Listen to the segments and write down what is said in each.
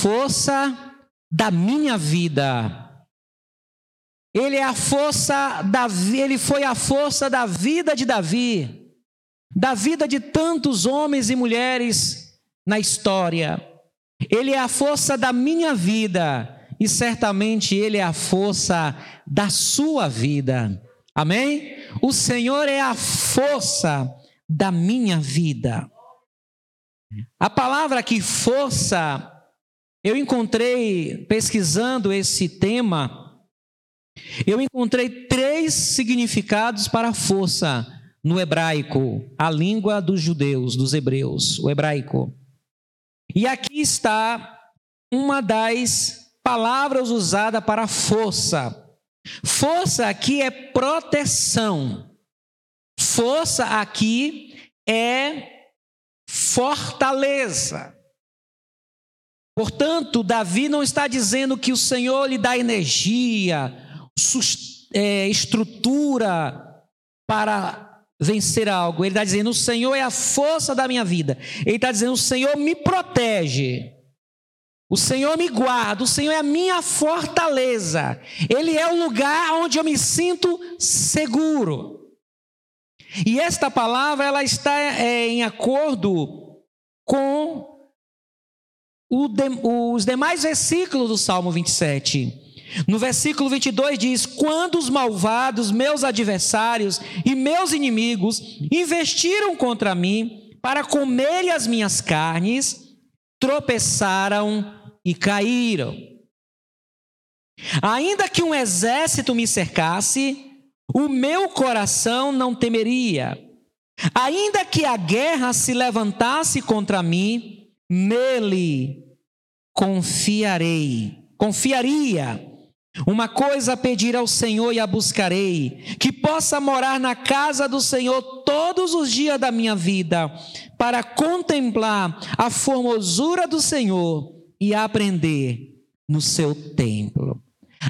força da minha vida. Ele é a força da ele foi a força da vida de Davi, da vida de tantos homens e mulheres na história. Ele é a força da minha vida e certamente ele é a força da sua vida. Amém? O Senhor é a força da minha vida. A palavra aqui força eu encontrei pesquisando esse tema eu encontrei três significados para força no hebraico, a língua dos judeus, dos hebreus, o hebraico. E aqui está uma das palavras usada para força. Força aqui é proteção. Força aqui é fortaleza. Portanto, Davi não está dizendo que o Senhor lhe dá energia, é, estrutura para vencer algo. Ele está dizendo: o Senhor é a força da minha vida. Ele está dizendo: o Senhor me protege. O Senhor me guarda, o Senhor é a minha fortaleza. Ele é o lugar onde eu me sinto seguro. E esta palavra ela está é, em acordo com os demais versículos do Salmo 27. No versículo 22 diz: Quando os malvados, meus adversários e meus inimigos investiram contra mim para comerem as minhas carnes, tropeçaram e caíram. Ainda que um exército me cercasse, o meu coração não temeria. Ainda que a guerra se levantasse contra mim, nele confiarei. Confiaria. Uma coisa pedir ao Senhor e a buscarei, que possa morar na casa do Senhor todos os dias da minha vida, para contemplar a formosura do Senhor e aprender no seu templo.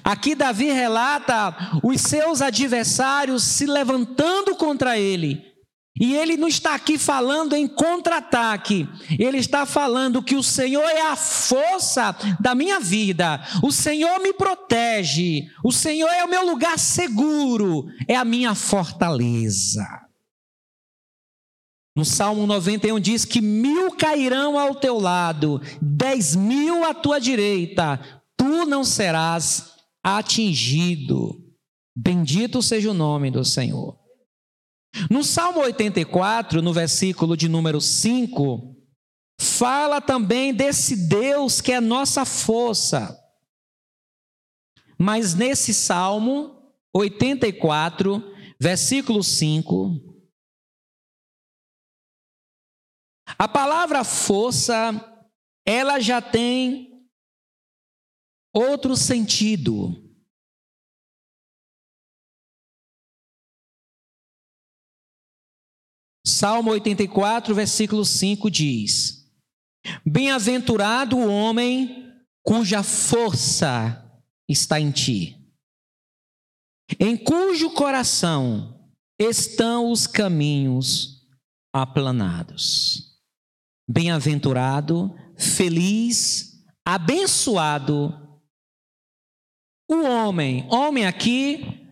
Aqui Davi relata os seus adversários se levantando contra ele, e ele não está aqui falando em contra-ataque, ele está falando que o Senhor é a força da minha vida, o Senhor me protege, o Senhor é o meu lugar seguro, é a minha fortaleza. No Salmo 91 diz que mil cairão ao teu lado, dez mil à tua direita, tu não serás atingido. Bendito seja o nome do Senhor. No Salmo 84, no versículo de número 5, fala também desse Deus que é nossa força. Mas nesse Salmo 84, versículo 5, a palavra força, ela já tem outro sentido. Salmo 84, versículo 5 diz: Bem-aventurado o homem cuja força está em ti, em cujo coração estão os caminhos aplanados. Bem-aventurado, feliz, abençoado o homem. Homem aqui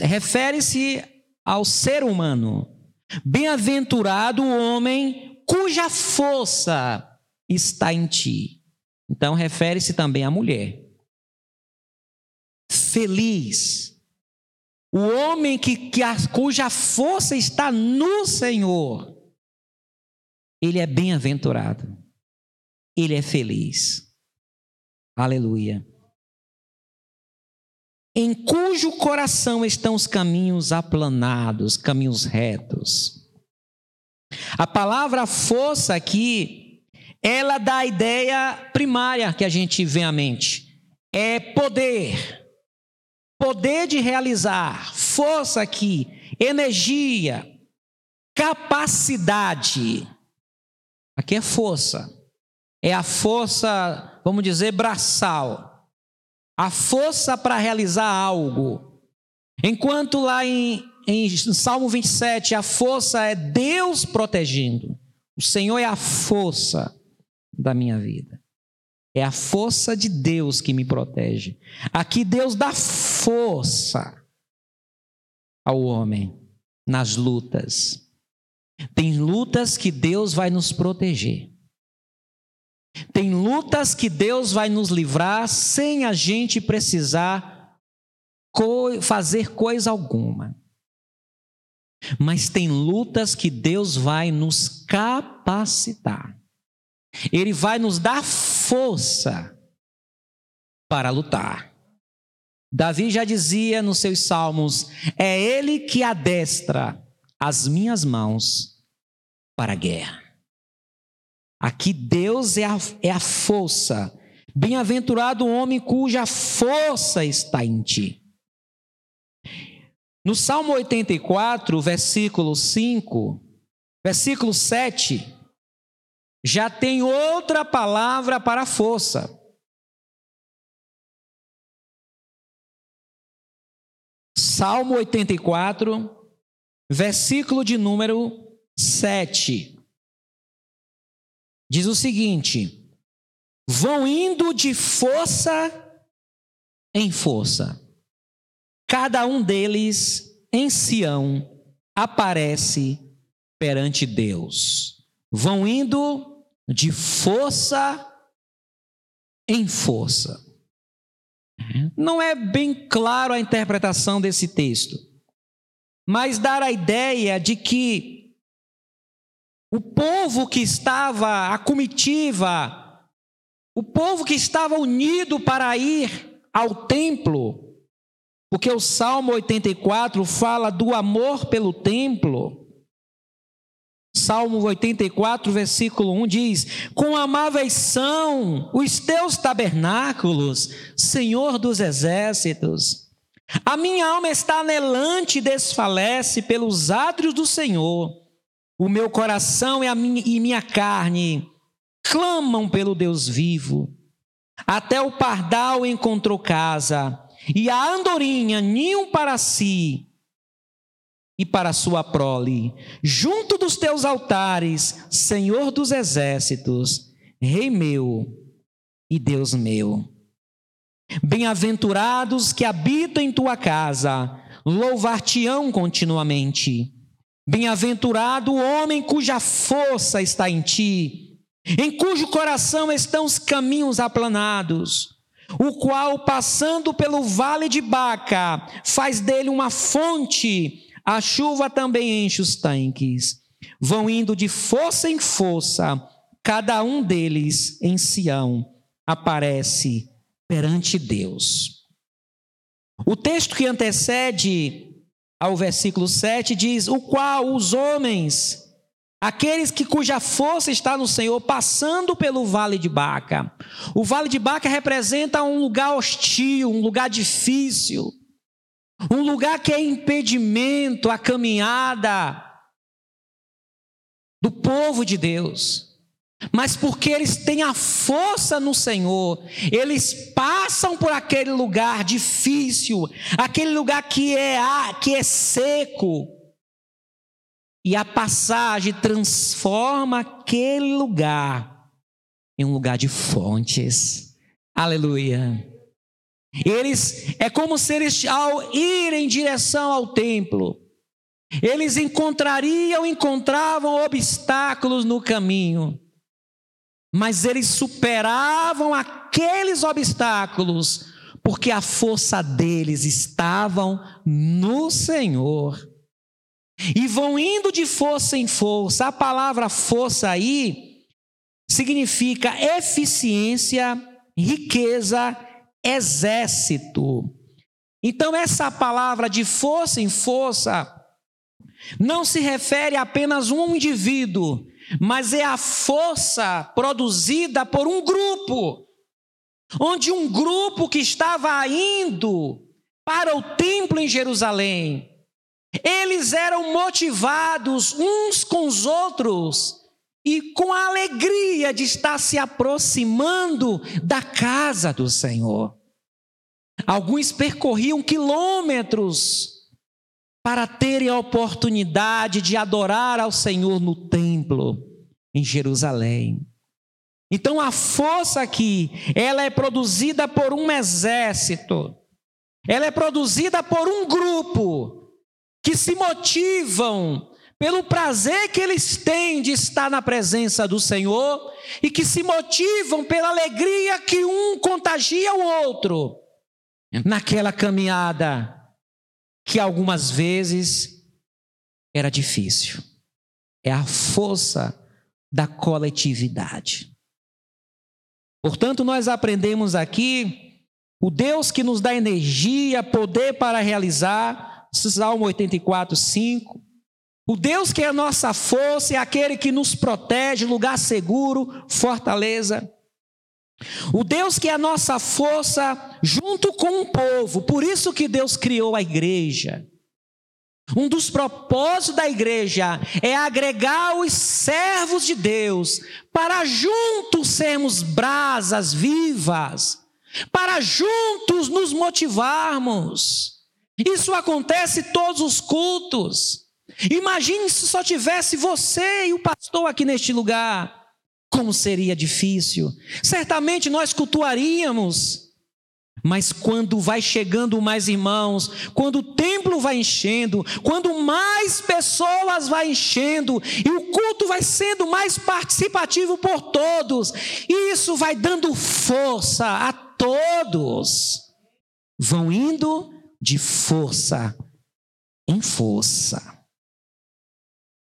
refere-se ao ser humano Bem-aventurado o homem cuja força está em ti. Então, refere-se também à mulher. Feliz o homem que, que a, cuja força está no Senhor. Ele é bem-aventurado. Ele é feliz. Aleluia em cujo coração estão os caminhos aplanados, caminhos retos. A palavra força aqui, ela dá a ideia primária que a gente vê à mente. É poder. Poder de realizar, força aqui, energia, capacidade. Aqui é força. É a força, vamos dizer, braçal a força para realizar algo. Enquanto lá em, em Salmo 27, a força é Deus protegendo. O Senhor é a força da minha vida. É a força de Deus que me protege. Aqui Deus dá força ao homem nas lutas. Tem lutas que Deus vai nos proteger. Tem lutas que Deus vai nos livrar sem a gente precisar fazer coisa alguma. Mas tem lutas que Deus vai nos capacitar. Ele vai nos dar força para lutar. Davi já dizia nos seus salmos: é Ele que adestra as minhas mãos para a guerra. Aqui Deus é a, é a força. Bem-aventurado o homem cuja força está em ti. No Salmo 84, versículo 5, versículo 7, já tem outra palavra para força. Salmo 84, versículo de número 7 diz o seguinte: vão indo de força em força. Cada um deles em Sião aparece perante Deus. Vão indo de força em força. Não é bem claro a interpretação desse texto, mas dar a ideia de que o povo que estava, a comitiva, o povo que estava unido para ir ao templo, porque o Salmo 84 fala do amor pelo templo. Salmo 84, versículo 1 diz: Quão amáveis são os teus tabernáculos, Senhor dos exércitos. A minha alma está anelante e desfalece pelos átrios do Senhor. O meu coração e, a minha, e minha carne clamam pelo Deus vivo. Até o pardal encontrou casa, e a andorinha ninho para si e para sua prole, junto dos teus altares, Senhor dos exércitos, Rei meu e Deus meu. Bem-aventurados que habitam em tua casa, louvar-te-ão continuamente. Bem-aventurado o homem cuja força está em ti, em cujo coração estão os caminhos aplanados, o qual, passando pelo vale de Baca, faz dele uma fonte, a chuva também enche os tanques. Vão indo de força em força, cada um deles em Sião aparece perante Deus. O texto que antecede ao versículo 7 diz: O qual os homens, aqueles que cuja força está no Senhor, passando pelo vale de Baca. O vale de Baca representa um lugar hostil, um lugar difícil, um lugar que é impedimento à caminhada do povo de Deus mas porque eles têm a força no Senhor, eles passam por aquele lugar difícil, aquele lugar que é que é seco, e a passagem transforma aquele lugar em um lugar de fontes. Aleluia. Eles é como se eles ao ir em direção ao templo, eles encontrariam, encontravam obstáculos no caminho mas eles superavam aqueles obstáculos, porque a força deles estavam no Senhor. E vão indo de força em força. A palavra força aí significa eficiência, riqueza, exército. Então, essa palavra de força em força não se refere a apenas um indivíduo, mas é a força produzida por um grupo, onde um grupo que estava indo para o templo em Jerusalém, eles eram motivados uns com os outros e com a alegria de estar se aproximando da casa do Senhor. Alguns percorriam quilômetros para terem a oportunidade de adorar ao Senhor no templo em Jerusalém. Então a força aqui, ela é produzida por um exército. Ela é produzida por um grupo que se motivam pelo prazer que eles têm de estar na presença do Senhor e que se motivam pela alegria que um contagia o outro naquela caminhada que algumas vezes era difícil. É a força da coletividade. Portanto, nós aprendemos aqui o Deus que nos dá energia, poder para realizar, Salmo 84, 5 o Deus que é a nossa força é aquele que nos protege, lugar seguro, fortaleza. O Deus que é a nossa força junto com o povo, por isso que Deus criou a igreja. Um dos propósitos da igreja é agregar os servos de Deus para juntos sermos brasas vivas, para juntos nos motivarmos. Isso acontece todos os cultos. Imagine se só tivesse você e o pastor aqui neste lugar. Como seria difícil. Certamente nós cultuaríamos. Mas quando vai chegando mais irmãos, quando o templo vai enchendo, quando mais pessoas vai enchendo e o culto vai sendo mais participativo por todos, isso vai dando força a todos. Vão indo de força em força.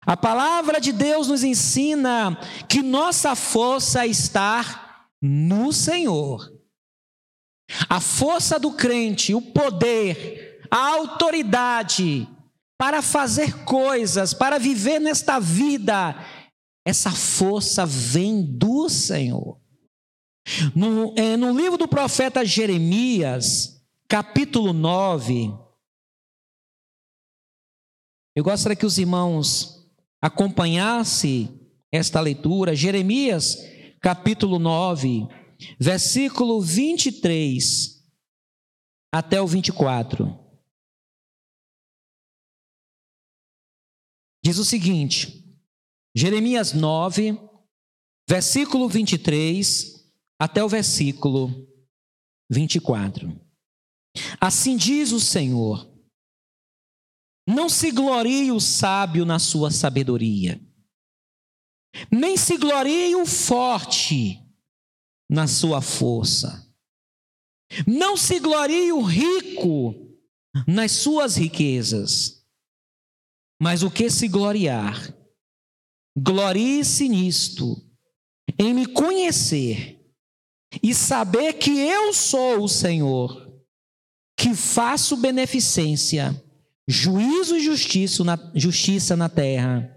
A palavra de Deus nos ensina que nossa força está no Senhor. A força do crente, o poder, a autoridade para fazer coisas, para viver nesta vida, essa força vem do Senhor. No, é, no livro do profeta Jeremias, capítulo 9, eu gostaria que os irmãos acompanhasse esta leitura, Jeremias capítulo 9, versículo 23 até o 24. Diz o seguinte, Jeremias 9, versículo 23 até o versículo 24. Assim diz o Senhor: não se glorie o sábio na sua sabedoria, nem se glorie o forte na sua força. Não se glorie o rico nas suas riquezas, mas o que se gloriar, glorie-se nisto, em me conhecer e saber que eu sou o Senhor, que faço beneficência juízo e justiça na, justiça na terra,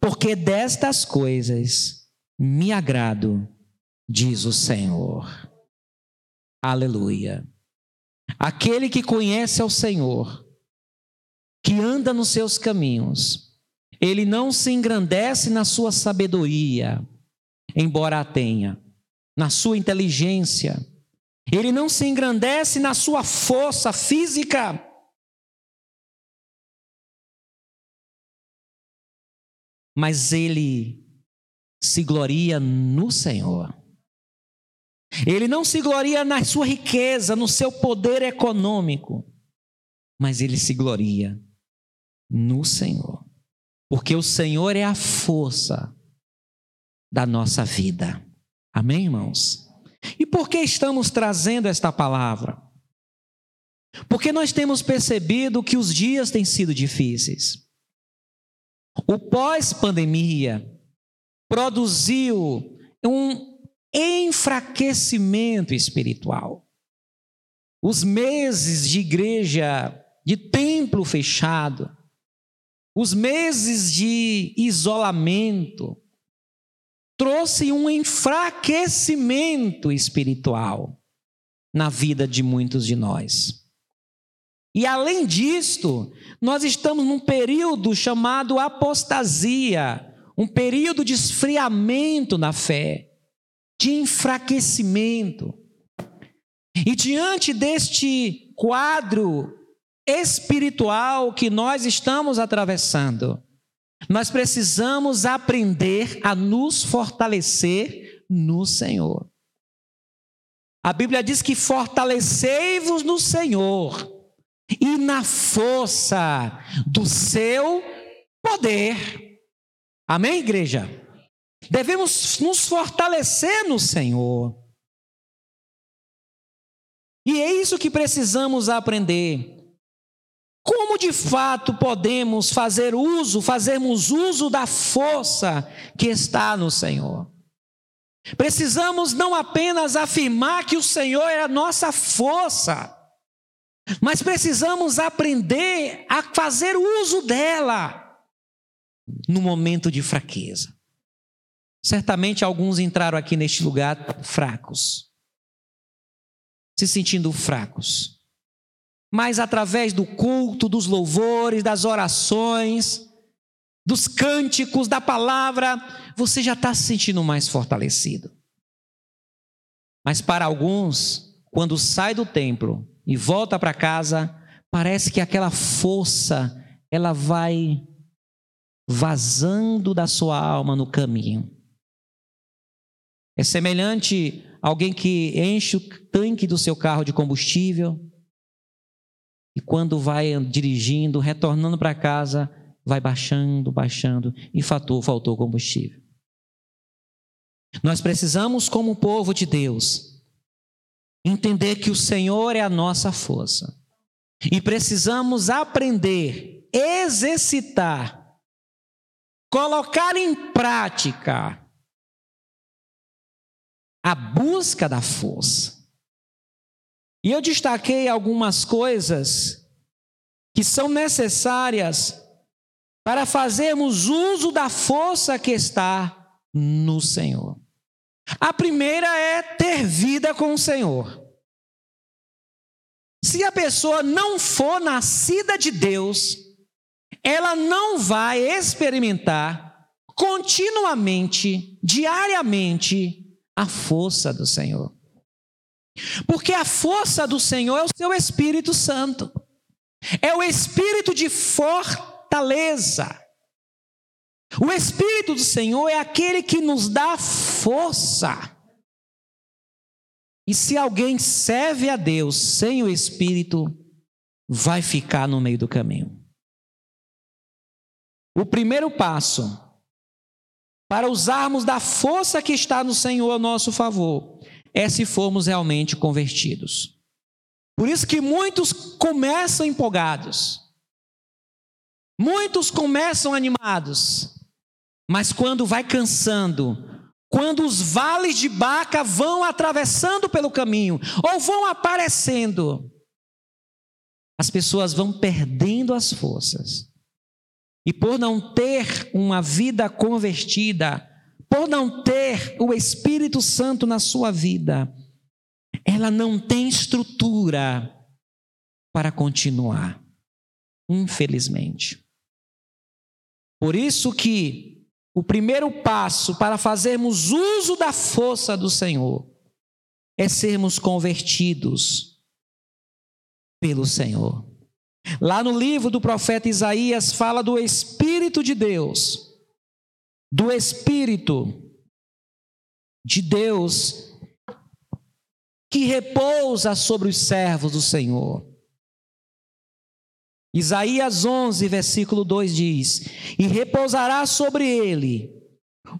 porque destas coisas me agrado, diz o Senhor. Aleluia. Aquele que conhece ao Senhor, que anda nos seus caminhos, ele não se engrandece na sua sabedoria, embora a tenha, na sua inteligência, ele não se engrandece na sua força física, mas ele se gloria no Senhor. Ele não se gloria na sua riqueza, no seu poder econômico, mas ele se gloria no Senhor. Porque o Senhor é a força da nossa vida. Amém, irmãos? E por que estamos trazendo esta palavra? Porque nós temos percebido que os dias têm sido difíceis. O pós-pandemia produziu um enfraquecimento espiritual. Os meses de igreja, de templo fechado, os meses de isolamento, trouxe um enfraquecimento espiritual na vida de muitos de nós. E além disto, nós estamos num período chamado apostasia, um período de esfriamento na fé, de enfraquecimento. E diante deste quadro espiritual que nós estamos atravessando, nós precisamos aprender a nos fortalecer no Senhor. A Bíblia diz que fortalecei-vos no Senhor e na força do seu poder. Amém, igreja? Devemos nos fortalecer no Senhor. E é isso que precisamos aprender. Como de fato podemos fazer uso, fazermos uso da força que está no Senhor? Precisamos não apenas afirmar que o Senhor é a nossa força, mas precisamos aprender a fazer uso dela no momento de fraqueza. Certamente alguns entraram aqui neste lugar fracos, se sentindo fracos. Mas através do culto, dos louvores, das orações, dos cânticos, da palavra, você já está se sentindo mais fortalecido. Mas para alguns, quando sai do templo e volta para casa, parece que aquela força ela vai vazando da sua alma no caminho. É semelhante a alguém que enche o tanque do seu carro de combustível e quando vai dirigindo, retornando para casa, vai baixando, baixando e faltou, faltou combustível. Nós precisamos, como povo de Deus, entender que o Senhor é a nossa força. E precisamos aprender, exercitar, colocar em prática a busca da força. E eu destaquei algumas coisas que são necessárias para fazermos uso da força que está no Senhor. A primeira é ter vida com o Senhor. Se a pessoa não for nascida de Deus, ela não vai experimentar continuamente, diariamente, a força do Senhor. Porque a força do Senhor é o seu Espírito Santo, é o espírito de fortaleza. O Espírito do Senhor é aquele que nos dá força. E se alguém serve a Deus sem o Espírito, vai ficar no meio do caminho. O primeiro passo para usarmos da força que está no Senhor a nosso favor é se formos realmente convertidos. Por isso que muitos começam empolgados, Muitos começam animados, mas quando vai cansando, quando os vales de Baca vão atravessando pelo caminho ou vão aparecendo, as pessoas vão perdendo as forças. E por não ter uma vida convertida, por não ter o Espírito Santo na sua vida, ela não tem estrutura para continuar, infelizmente. Por isso que o primeiro passo para fazermos uso da força do Senhor é sermos convertidos pelo Senhor. Lá no livro do profeta Isaías fala do Espírito de Deus, do Espírito de Deus que repousa sobre os servos do Senhor. Isaías 11, versículo 2 diz: E repousará sobre ele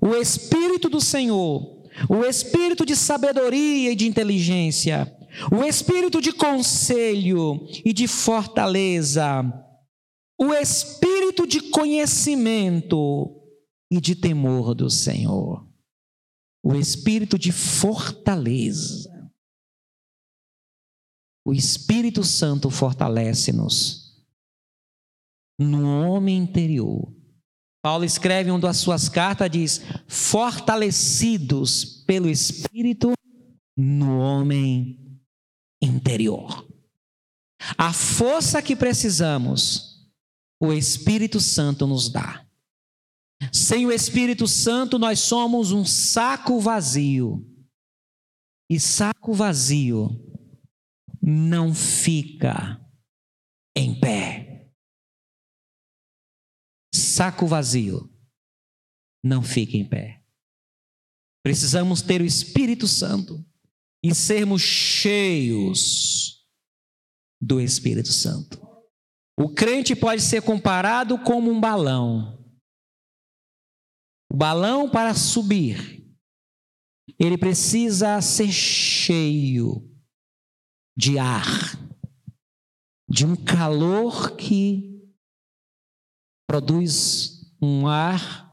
o Espírito do Senhor, o Espírito de sabedoria e de inteligência, o Espírito de conselho e de fortaleza, o Espírito de conhecimento e de temor do Senhor, o Espírito de fortaleza. O Espírito Santo fortalece-nos no homem interior. Paulo escreve em uma das suas cartas, diz: fortalecidos pelo Espírito no homem interior. A força que precisamos, o Espírito Santo nos dá. Sem o Espírito Santo, nós somos um saco vazio. E saco vazio não fica em pé saco vazio não fica em pé. Precisamos ter o Espírito Santo e sermos cheios do Espírito Santo. O crente pode ser comparado como um balão. O balão, para subir, ele precisa ser cheio de ar, de um calor que produz um ar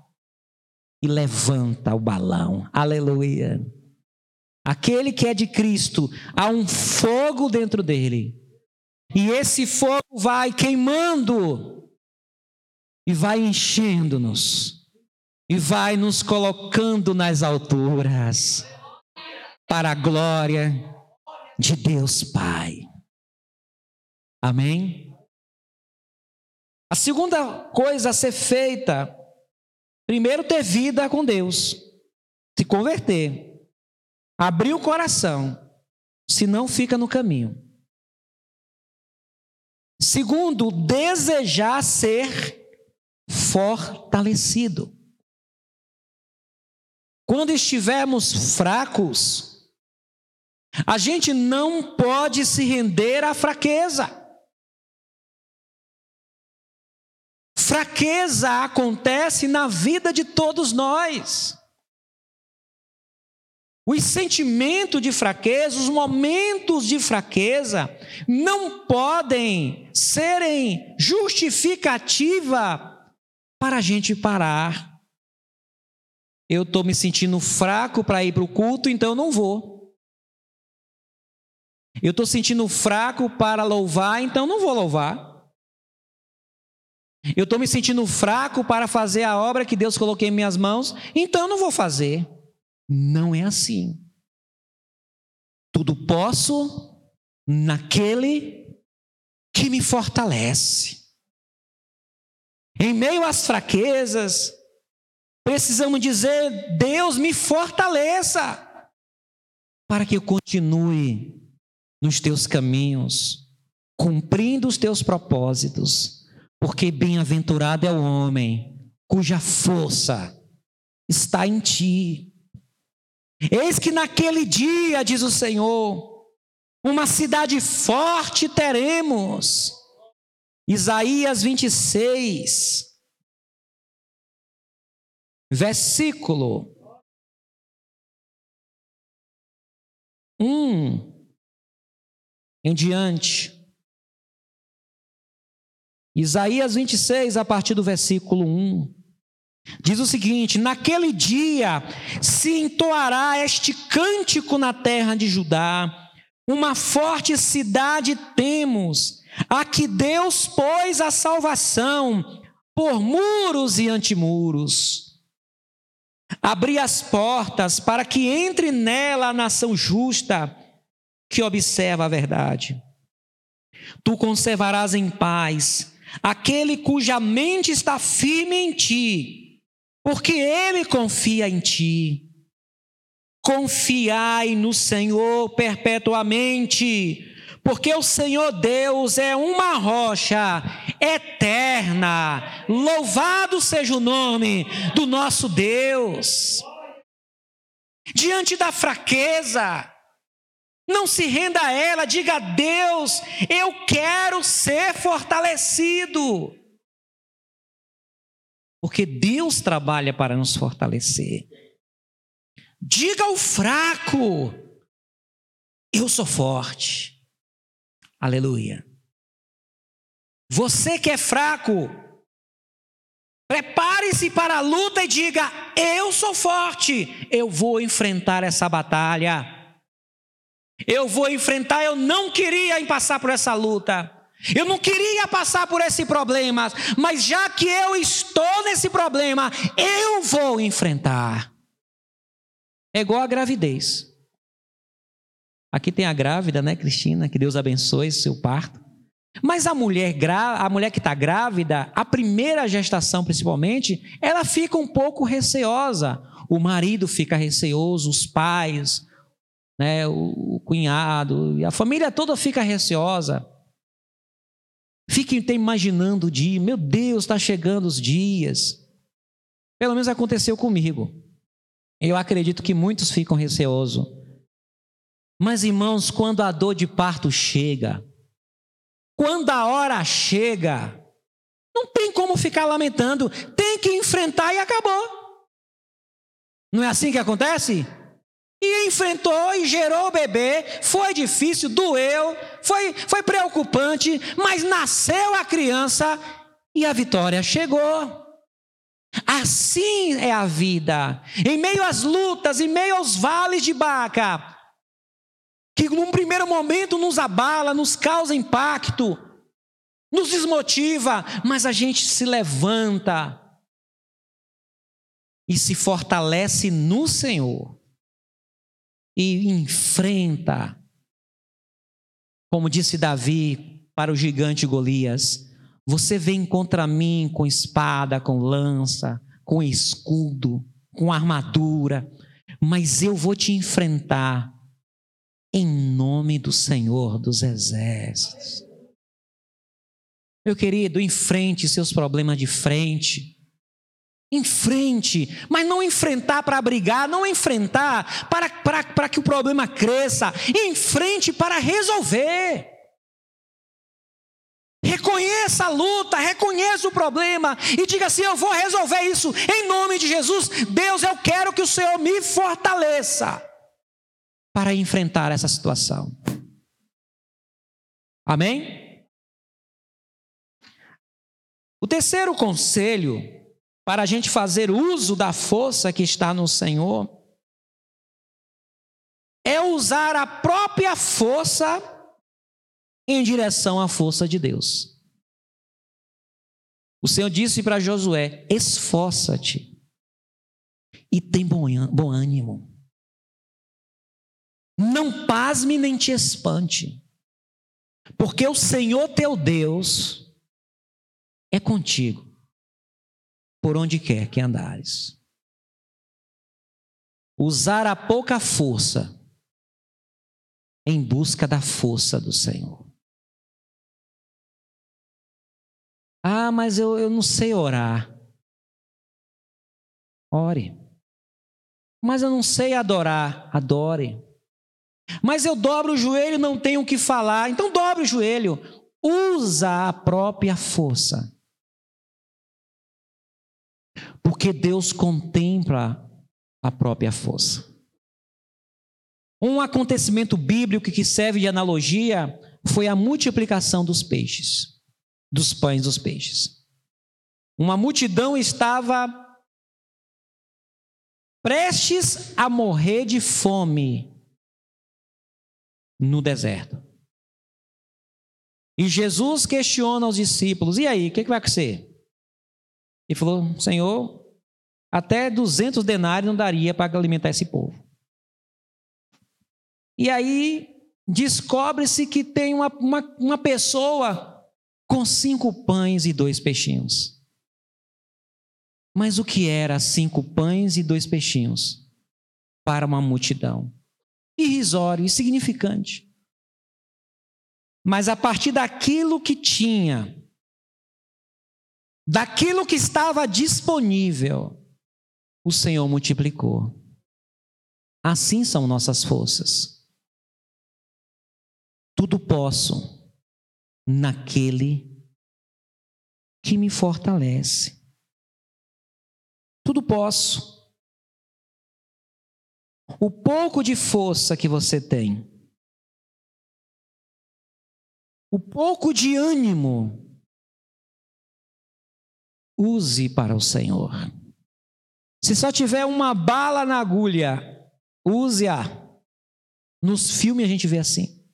e levanta o balão. Aleluia. Aquele que é de Cristo, há um fogo dentro dele. E esse fogo vai queimando e vai enchendo-nos e vai nos colocando nas alturas para a glória de Deus Pai. Amém? A segunda coisa a ser feita, primeiro ter vida com Deus, se converter, abrir o coração, senão fica no caminho. Segundo, desejar ser fortalecido. Quando estivermos fracos, a gente não pode se render à fraqueza. Fraqueza acontece na vida de todos nós. Os sentimentos de fraqueza, os momentos de fraqueza, não podem serem justificativa para a gente parar eu estou me sentindo fraco para ir para o culto, então não vou. Eu estou sentindo fraco para louvar, então não vou louvar. Eu estou me sentindo fraco para fazer a obra que Deus colocou em minhas mãos, então eu não vou fazer. Não é assim. Tudo posso naquele que me fortalece. Em meio às fraquezas, Precisamos dizer: Deus me fortaleça, para que eu continue nos teus caminhos, cumprindo os teus propósitos, porque bem-aventurado é o homem cuja força está em ti. Eis que naquele dia, diz o Senhor, uma cidade forte teremos. Isaías 26, versículo 1 em diante. Isaías 26, a partir do versículo 1. Diz o seguinte: Naquele dia se entoará este cântico na terra de Judá, uma forte cidade temos, a que Deus pôs a salvação por muros e antimuros abrir as portas para que entre nela a nação justa que observa a verdade. Tu conservarás em paz aquele cuja mente está firme em ti, porque ele confia em ti. Confiai no Senhor perpetuamente, porque o Senhor Deus é uma rocha eterna. Louvado seja o nome do nosso Deus. Diante da fraqueza, não se renda a ela, diga a Deus: eu quero ser fortalecido. Porque Deus trabalha para nos fortalecer. Diga ao fraco: eu sou forte. Aleluia. Você que é fraco, prepare-se para a luta e diga: Eu sou forte, eu vou enfrentar essa batalha. Eu vou enfrentar, eu não queria passar por essa luta. Eu não queria passar por esse problema, mas já que eu estou nesse problema, eu vou enfrentar. É igual a gravidez. Aqui tem a grávida, né, Cristina? Que Deus abençoe seu parto. Mas a mulher, a mulher que está grávida, a primeira gestação principalmente, ela fica um pouco receosa. O marido fica receoso, os pais, né, o cunhado, a família toda fica receosa. Fiquem imaginando o dia, meu Deus, está chegando os dias. Pelo menos aconteceu comigo. Eu acredito que muitos ficam receosos. Mas, irmãos, quando a dor de parto chega, quando a hora chega, não tem como ficar lamentando, tem que enfrentar e acabou. Não é assim que acontece? E enfrentou e gerou o bebê, foi difícil, doeu, foi, foi preocupante, mas nasceu a criança e a vitória chegou. Assim é a vida. Em meio às lutas, em meio aos vales de Baca, que num primeiro momento nos abala, nos causa impacto, nos desmotiva, mas a gente se levanta e se fortalece no Senhor e enfrenta, como disse Davi para o gigante Golias: Você vem contra mim com espada, com lança, com escudo, com armadura, mas eu vou te enfrentar em nome do Senhor dos Exércitos. Meu querido, enfrente seus problemas de frente. Enfrente, mas não enfrentar para brigar, não enfrentar para, para, para que o problema cresça. Enfrente para resolver. Reconheça a luta, reconheça o problema e diga assim: Eu vou resolver isso em nome de Jesus. Deus, eu quero que o Senhor me fortaleça para enfrentar essa situação. Amém? O terceiro conselho para a gente fazer uso da força que está no Senhor é usar a própria força em direção à força de Deus. O Senhor disse para Josué: esforça-te e tem bom ânimo. Não pasme nem te espante, porque o Senhor teu Deus é contigo, por onde quer que andares. Usar a pouca força em busca da força do Senhor. Ah, mas eu, eu não sei orar. Ore. Mas eu não sei adorar. Adore. Mas eu dobro o joelho, não tenho o que falar. Então dobre o joelho. Usa a própria força. Porque Deus contempla a própria força. Um acontecimento bíblico que serve de analogia foi a multiplicação dos peixes, dos pães dos peixes. Uma multidão estava prestes a morrer de fome no deserto. E Jesus questiona os discípulos: e aí, o que, que vai acontecer? E falou: Senhor, até 200 denários não daria para alimentar esse povo. E aí descobre-se que tem uma, uma, uma pessoa com cinco pães e dois peixinhos. Mas o que era cinco pães e dois peixinhos para uma multidão? irrisório, insignificante. Mas a partir daquilo que tinha, daquilo que estava disponível, o Senhor multiplicou. Assim são nossas forças. Tudo posso naquele que me fortalece. Tudo posso o pouco de força que você tem, o pouco de ânimo, use para o Senhor. Se só tiver uma bala na agulha, use-a. Nos filmes a gente vê assim.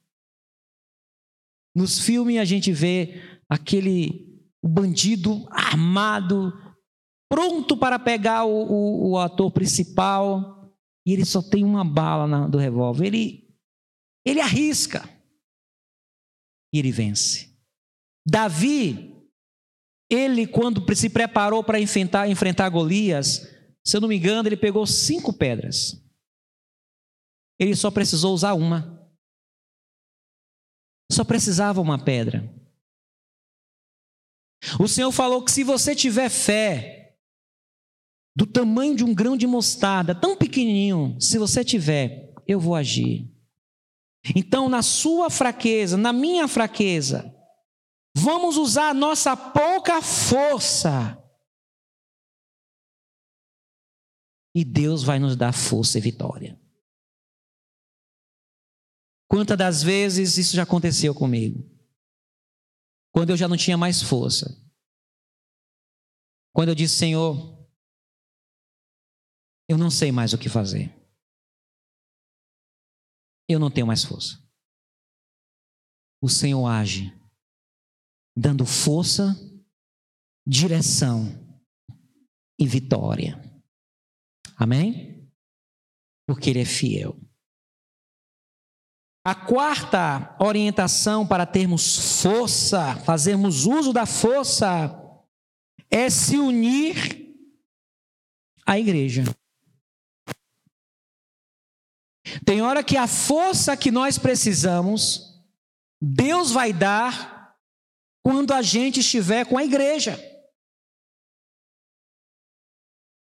Nos filmes a gente vê aquele bandido armado, pronto para pegar o, o, o ator principal e ele só tem uma bala na, do revólver. Ele, ele arrisca e ele vence. Davi, ele, quando se preparou para enfrentar, enfrentar Golias, se eu não me engano, ele pegou cinco pedras. Ele só precisou usar uma. Só precisava uma pedra. O Senhor falou que se você tiver fé, do tamanho de um grão de mostarda, tão pequenininho, se você tiver, eu vou agir. Então, na sua fraqueza, na minha fraqueza, vamos usar a nossa pouca força. E Deus vai nos dar força e vitória. Quantas das vezes isso já aconteceu comigo? Quando eu já não tinha mais força. Quando eu disse, Senhor, eu não sei mais o que fazer. Eu não tenho mais força. O Senhor age, dando força, direção e vitória. Amém? Porque Ele é fiel. A quarta orientação para termos força, fazermos uso da força, é se unir à igreja. Tem hora que a força que nós precisamos, Deus vai dar quando a gente estiver com a igreja.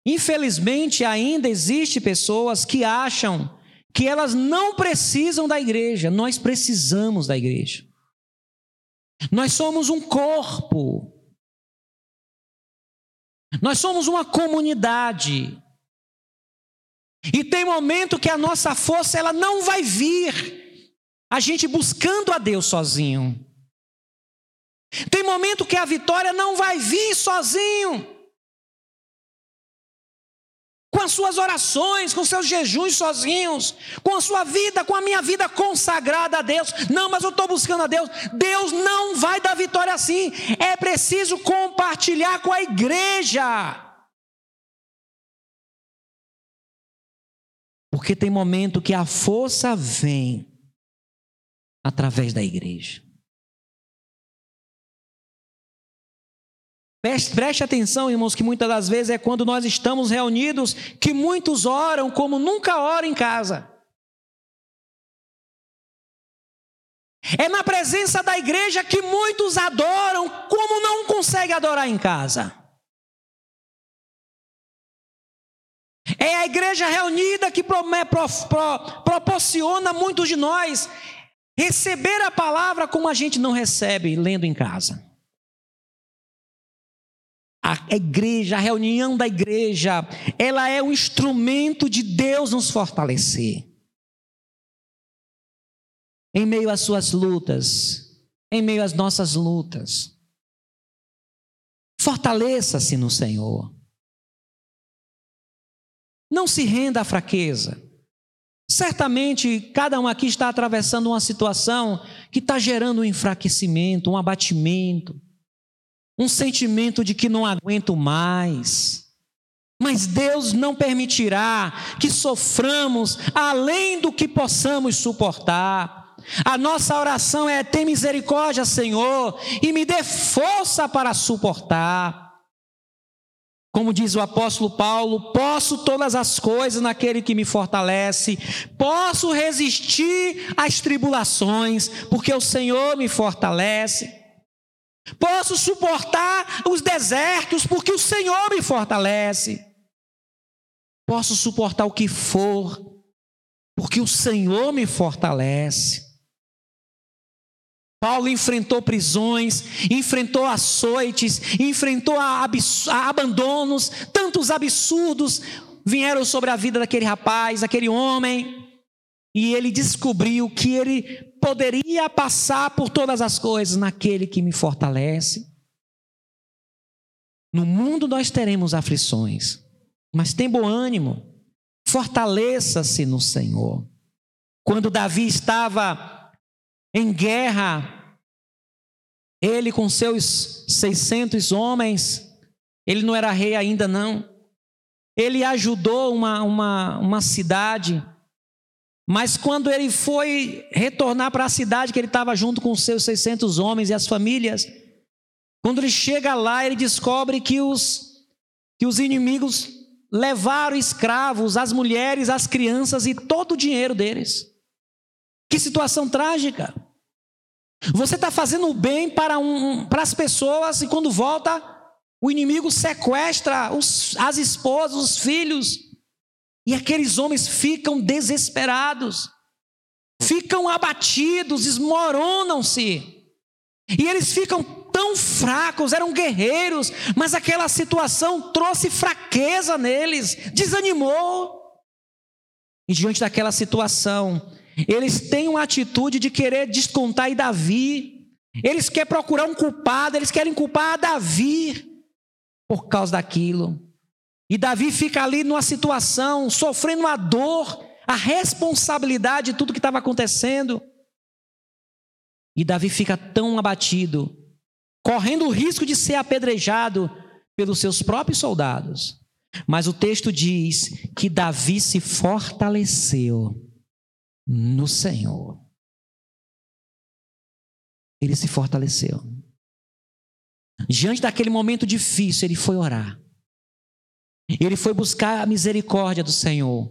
Infelizmente, ainda existe pessoas que acham que elas não precisam da igreja, nós precisamos da igreja. Nós somos um corpo. Nós somos uma comunidade. E tem momento que a nossa força ela não vai vir a gente buscando a Deus sozinho. Tem momento que a vitória não vai vir sozinho com as suas orações, com seus jejuns sozinhos, com a sua vida, com a minha vida consagrada a Deus. Não, mas eu estou buscando a Deus. Deus não vai dar vitória assim. É preciso compartilhar com a igreja. Porque tem momento que a força vem através da igreja. Preste atenção, irmãos, que muitas das vezes é quando nós estamos reunidos que muitos oram como nunca oram em casa. É na presença da igreja que muitos adoram como não conseguem adorar em casa. É a igreja reunida que proporciona muitos de nós receber a palavra como a gente não recebe lendo em casa a igreja, a reunião da igreja, ela é um instrumento de Deus nos fortalecer. Em meio às suas lutas, em meio às nossas lutas. Fortaleça-se no Senhor. Não se renda à fraqueza. Certamente cada um aqui está atravessando uma situação que está gerando um enfraquecimento, um abatimento um sentimento de que não aguento mais. Mas Deus não permitirá que soframos além do que possamos suportar. A nossa oração é: tem misericórdia, Senhor, e me dê força para suportar. Como diz o apóstolo Paulo, posso todas as coisas naquele que me fortalece, posso resistir às tribulações, porque o Senhor me fortalece. Posso suportar os desertos, porque o Senhor me fortalece. Posso suportar o que for, porque o Senhor me fortalece. Paulo enfrentou prisões, enfrentou açoites, enfrentou abandonos, tantos absurdos vieram sobre a vida daquele rapaz, daquele homem. E ele descobriu que ele poderia passar por todas as coisas naquele que me fortalece. No mundo nós teremos aflições, mas tem bom ânimo, fortaleça-se no Senhor. Quando Davi estava em guerra, ele com seus 600 homens, ele não era rei ainda não, ele ajudou uma, uma, uma cidade mas quando ele foi retornar para a cidade que ele estava junto com seus 600 homens e as famílias, quando ele chega lá, ele descobre que os, que os inimigos levaram escravos, as mulheres, as crianças e todo o dinheiro deles. Que situação trágica. Você está fazendo o bem para, um, para as pessoas e quando volta, O inimigo sequestra os, as esposas, os filhos, e aqueles homens ficam desesperados, ficam abatidos, esmoronam-se. E eles ficam tão fracos, eram guerreiros, mas aquela situação trouxe fraqueza neles, desanimou. E diante daquela situação, eles têm uma atitude de querer descontar em Davi. Eles querem procurar um culpado, eles querem culpar Davi por causa daquilo. E Davi fica ali numa situação, sofrendo a dor, a responsabilidade de tudo que estava acontecendo. E Davi fica tão abatido, correndo o risco de ser apedrejado pelos seus próprios soldados. Mas o texto diz que Davi se fortaleceu no Senhor. Ele se fortaleceu. Diante daquele momento difícil, ele foi orar. Ele foi buscar a misericórdia do Senhor.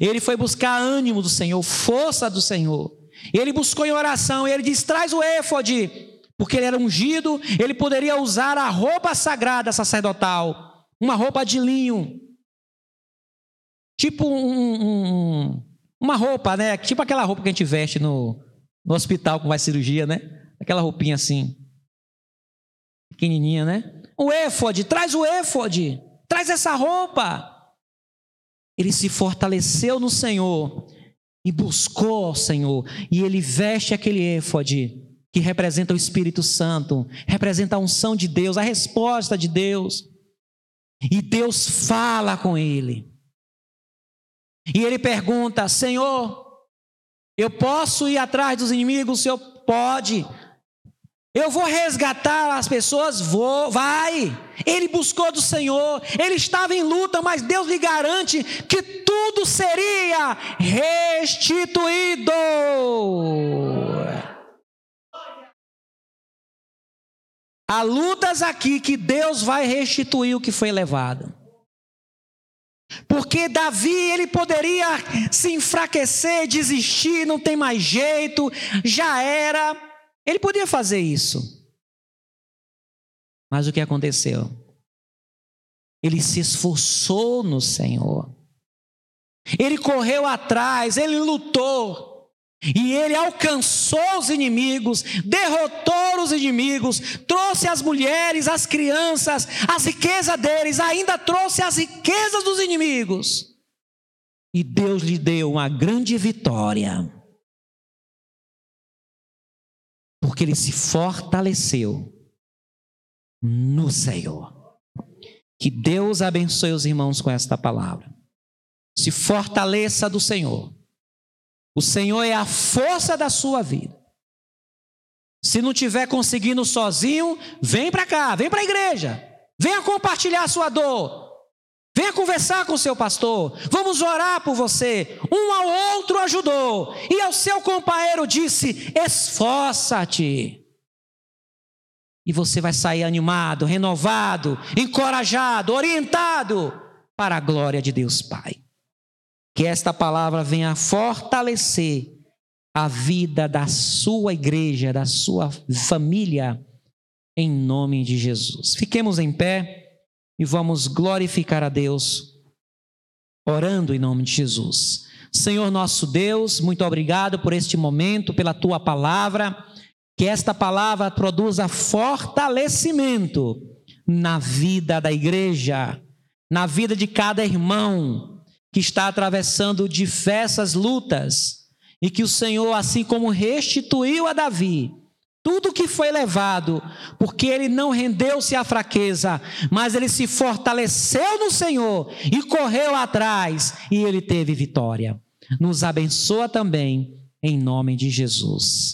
Ele foi buscar ânimo do Senhor, força do Senhor. Ele buscou em oração ele diz: traz o éfode, porque ele era ungido, ele poderia usar a roupa sagrada sacerdotal, uma roupa de linho, tipo um, um, uma roupa, né? Tipo aquela roupa que a gente veste no, no hospital com vai cirurgia, né? Aquela roupinha assim, pequenininha, né? O éfode, traz o éfode, traz essa roupa. Ele se fortaleceu no Senhor e buscou ao Senhor, e ele veste aquele éfode que representa o Espírito Santo, representa a unção de Deus, a resposta de Deus. E Deus fala com ele. E ele pergunta: Senhor, eu posso ir atrás dos inimigos? O Senhor pode. Eu vou resgatar as pessoas? Vou, vai. Ele buscou do Senhor, ele estava em luta, mas Deus lhe garante que tudo seria restituído. Há lutas aqui que Deus vai restituir o que foi levado. Porque Davi, ele poderia se enfraquecer, desistir, não tem mais jeito, já era. Ele podia fazer isso. Mas o que aconteceu? Ele se esforçou no Senhor. Ele correu atrás, ele lutou. E ele alcançou os inimigos, derrotou os inimigos, trouxe as mulheres, as crianças, as riquezas deles, ainda trouxe as riquezas dos inimigos. E Deus lhe deu uma grande vitória. Porque ele se fortaleceu no Senhor. Que Deus abençoe os irmãos com esta palavra. Se fortaleça do Senhor o Senhor é a força da sua vida. Se não tiver conseguindo sozinho, vem para cá, vem para a igreja. Venha compartilhar a sua dor. Venha conversar com o seu pastor. Vamos orar por você. Um ao outro ajudou. E ao seu companheiro disse: esforça-te. E você vai sair animado, renovado, encorajado, orientado para a glória de Deus Pai. Que esta palavra venha fortalecer a vida da sua igreja, da sua família, em nome de Jesus. Fiquemos em pé e vamos glorificar a Deus, orando em nome de Jesus. Senhor nosso Deus, muito obrigado por este momento, pela tua palavra. Que esta palavra produza fortalecimento na vida da igreja, na vida de cada irmão que está atravessando diversas lutas e que o Senhor, assim como restituiu a Davi, tudo que foi levado, porque ele não rendeu-se à fraqueza, mas ele se fortaleceu no Senhor e correu atrás e ele teve vitória. Nos abençoa também, em nome de Jesus.